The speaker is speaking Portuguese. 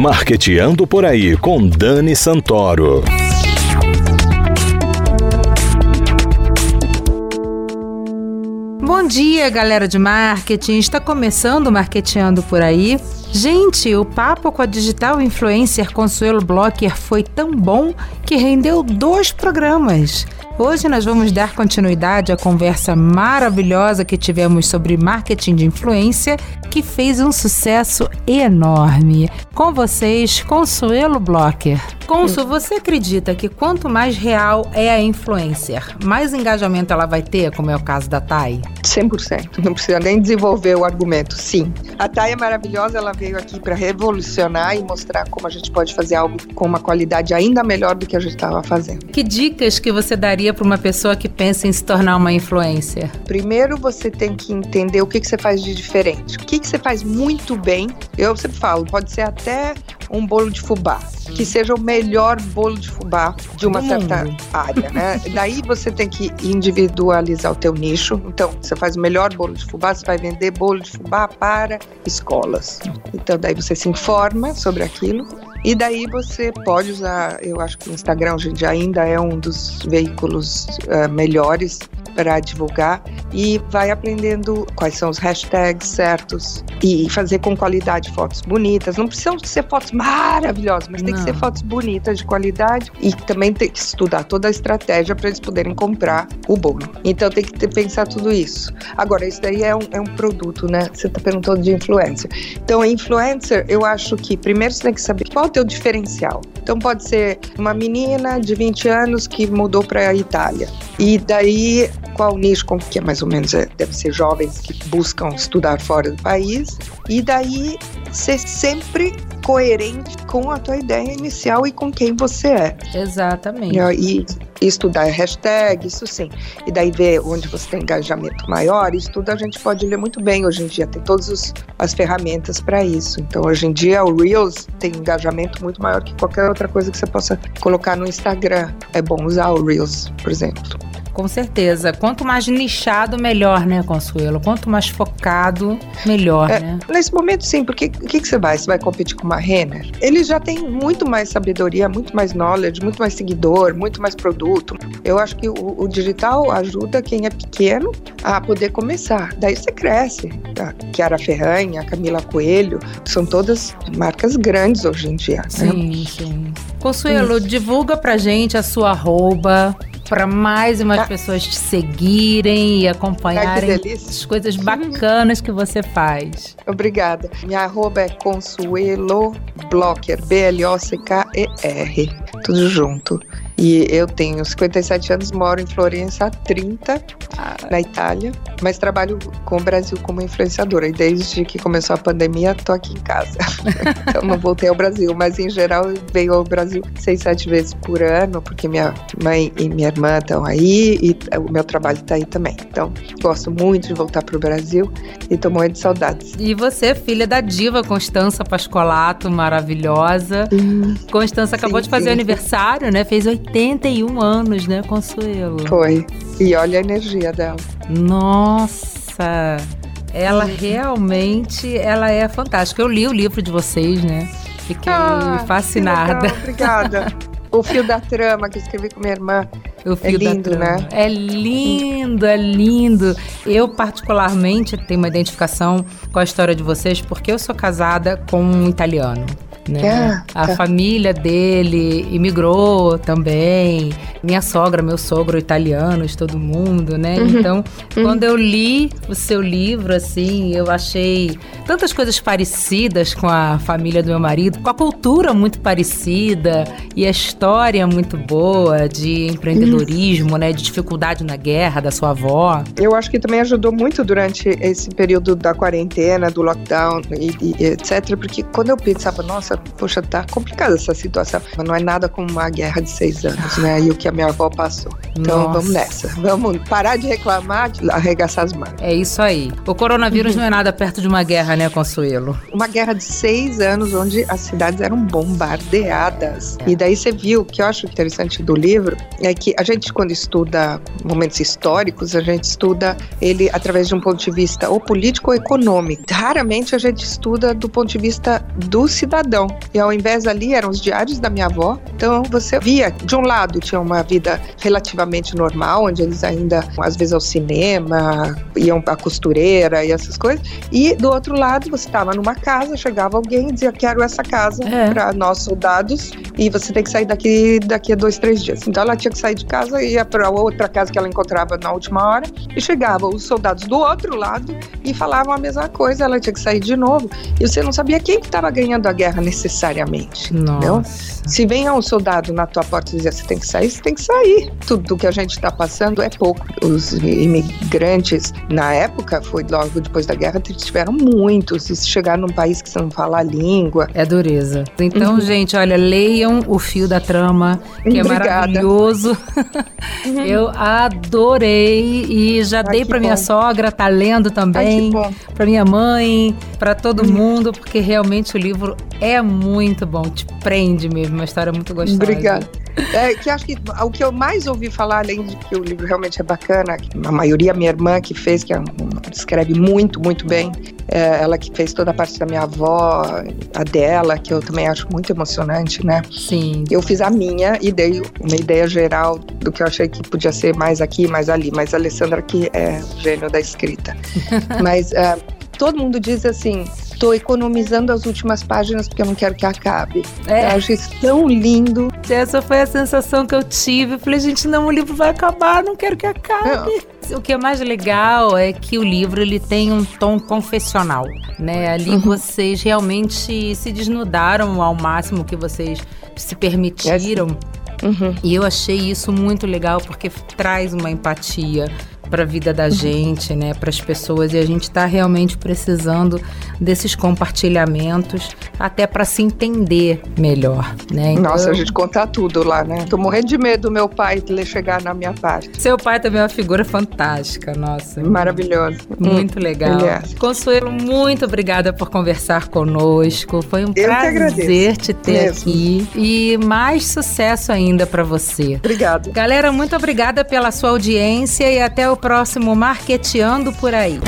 Marqueteando por aí com Dani Santoro. Bom dia, galera de marketing. Está começando o Marketeando por aí. Gente, o papo com a digital influencer Consuelo Blocker foi tão bom que rendeu dois programas. Hoje nós vamos dar continuidade à conversa maravilhosa que tivemos sobre marketing de influência, que fez um sucesso enorme. Com vocês, Consuelo Blocker. Consul, você acredita que quanto mais real é a influencer, mais engajamento ela vai ter, como é o caso da Thay? 100%. Não precisa nem desenvolver o argumento. Sim. A Thay é maravilhosa, ela veio aqui para revolucionar e mostrar como a gente pode fazer algo com uma qualidade ainda melhor do que a gente estava fazendo. Que dicas que você daria para uma pessoa que pensa em se tornar uma influencer? Primeiro, você tem que entender o que, que você faz de diferente. O que, que você faz muito bem. Eu sempre falo, pode ser até um bolo de fubá, que seja o melhor bolo de fubá de uma certa área, né? Daí você tem que individualizar o teu nicho. Então, você faz o melhor bolo de fubá, você vai vender bolo de fubá para escolas. Então, daí você se informa sobre aquilo e daí você pode usar, eu acho que o Instagram hoje em dia ainda é um dos veículos uh, melhores para divulgar e vai aprendendo quais são os hashtags certos e fazer com qualidade fotos bonitas. Não precisam ser fotos maravilhosas, mas tem Não. que ser fotos bonitas de qualidade e também tem que estudar toda a estratégia para eles poderem comprar o bolo. Então tem que ter, pensar tudo isso. Agora, isso daí é um, é um produto, né? Você está perguntando de influencer. Então, influencer, eu acho que primeiro você tem que saber qual é o teu diferencial. Então, pode ser uma menina de 20 anos que mudou para a Itália. E daí qual nicho, que é mais ou menos, é, deve ser jovens que buscam estudar fora do país, e daí ser sempre coerente com a tua ideia inicial e com quem você é. Exatamente. E, e estudar hashtag, isso sim. E daí ver onde você tem engajamento maior, isso tudo a gente pode ler muito bem hoje em dia, tem todas as ferramentas para isso. Então hoje em dia o Reels tem engajamento muito maior que qualquer outra coisa que você possa colocar no Instagram. É bom usar o Reels, por exemplo. Com certeza. Quanto mais nichado, melhor, né, Consuelo? Quanto mais focado, melhor, é, né? Nesse momento, sim, porque o que, que você vai? Você vai competir com uma Renner? Ele já tem muito mais sabedoria, muito mais knowledge, muito mais seguidor, muito mais produto. Eu acho que o, o digital ajuda quem é pequeno a poder começar. Daí você cresce. A Chiara Ferranha, a Camila Coelho, são todas marcas grandes hoje em dia. Sim, né? sim. Consuelo, hum. divulga pra gente a sua arroba, para mais e mais ah. pessoas te seguirem e acompanharem as coisas bacanas que você faz. Obrigada. Minha arroba é Consuelo Blocker, B-L-O-C-K-E-R, tudo junto. E eu tenho 57 anos, moro em Florença há 30, na Itália, mas trabalho com o Brasil como influenciadora. E desde que começou a pandemia, tô aqui em casa. então não voltei ao Brasil, mas em geral venho ao Brasil seis, sete vezes por ano, porque minha mãe e minha irmã estão aí e o meu trabalho está aí também. Então gosto muito de voltar para o Brasil e tô morrendo de saudades. E você, filha da diva Constança Pascolato, maravilhosa. Sim. Constança acabou sim, de fazer sim. aniversário, né? Fez 80 81 anos, né, Consuelo? Foi. E olha a energia dela. Nossa! Ela uhum. realmente, ela é fantástica. Eu li o livro de vocês, né? Fiquei ah, fascinada. Legal, obrigada. o fio da trama que eu escrevi com minha irmã. O fio é lindo, né? É lindo, é lindo. Eu, particularmente, tenho uma identificação com a história de vocês porque eu sou casada com um italiano né? Ah, a tá. família dele imigrou também. Minha sogra, meu sogro italianos, todo mundo, né? Uhum. Então, uhum. quando eu li o seu livro, assim, eu achei tantas coisas parecidas com a família do meu marido, com a cultura muito parecida e a história muito boa de empreendedorismo, uhum. né? De dificuldade na guerra da sua avó. Eu acho que também ajudou muito durante esse período da quarentena, do lockdown e, e etc. Porque quando eu pensava, nossa, nossa, poxa, tá complicada essa situação. Não é nada como uma guerra de seis anos, né? E o que a minha avó passou. Então nossa. vamos nessa. Vamos parar de reclamar, de arregaçar as mãos. É isso aí. O coronavírus não é nada perto de uma guerra, né, Consuelo? Uma guerra de seis anos onde as cidades eram bombardeadas. É. E daí você viu, o que eu acho interessante do livro é que a gente, quando estuda momentos históricos, a gente estuda ele através de um ponto de vista ou político ou econômico. Raramente a gente estuda do ponto de vista do cidadão televisão. E ao invés ali eram os diários da minha avó. Então você via, de um lado tinha uma vida relativamente normal, onde eles ainda, às vezes, ao cinema, iam à costureira e essas coisas. E do outro lado, você estava numa casa, chegava alguém e dizia: Quero essa casa é. para nós soldados e você tem que sair daqui daqui a dois, três dias. Então ela tinha que sair de casa e ia para outra casa que ela encontrava na última hora e chegavam os soldados do outro lado e falavam a mesma coisa. Ela tinha que sair de novo e você não sabia quem estava ganhando a guerra necessariamente. Nossa. Entendeu? Se vem um soldado na tua porta e dizer você tem que sair, você tem que sair. Tudo que a gente está passando é pouco. Os imigrantes na época foi logo depois da guerra tiveram muitos. E se chegar num país que você não fala a língua, é dureza. Então, uhum. gente, olha, leiam o fio da trama, que é Obrigada. maravilhoso. Uhum. Eu adorei e já Ai, dei para minha sogra, tá lendo também, para minha mãe, para todo uhum. mundo, porque realmente o livro é muito bom, te prende mesmo, uma história muito gostosa. Obrigada. É, que acho que o que eu mais ouvi falar, além de que o livro realmente é bacana, a maioria minha irmã que fez, que é escreve muito, muito bem, é, ela que fez toda a parte da minha avó, a dela, que eu também acho muito emocionante, né? Sim. Eu fiz a minha e dei uma ideia geral do que eu achei que podia ser mais aqui, mais ali, mas a Alessandra que é gênio da escrita. mas é, todo mundo diz assim, estou economizando as últimas páginas porque eu não quero que acabe. É. Eu acho isso tão lindo. Essa foi a sensação que eu tive. Eu falei, gente, não, o livro vai acabar, não quero que acabe. Não. O que é mais legal é que o livro ele tem um tom confessional, né? Ali uhum. vocês realmente se desnudaram ao máximo que vocês se permitiram. É uhum. E eu achei isso muito legal porque traz uma empatia para a vida da gente, né, para as pessoas e a gente está realmente precisando desses compartilhamentos até para se entender melhor, né? Então, Nossa, a gente conta tudo lá, né? Tô morrendo de medo do meu pai chegar na minha parte. Seu pai também é uma figura fantástica, nossa. Maravilhoso. Muito hum, legal. É. Consuelo, muito obrigada por conversar conosco. Foi um Eu prazer te ter mesmo. aqui e mais sucesso ainda para você. Obrigada. Galera, muito obrigada pela sua audiência e até o próximo Marqueteando por aí.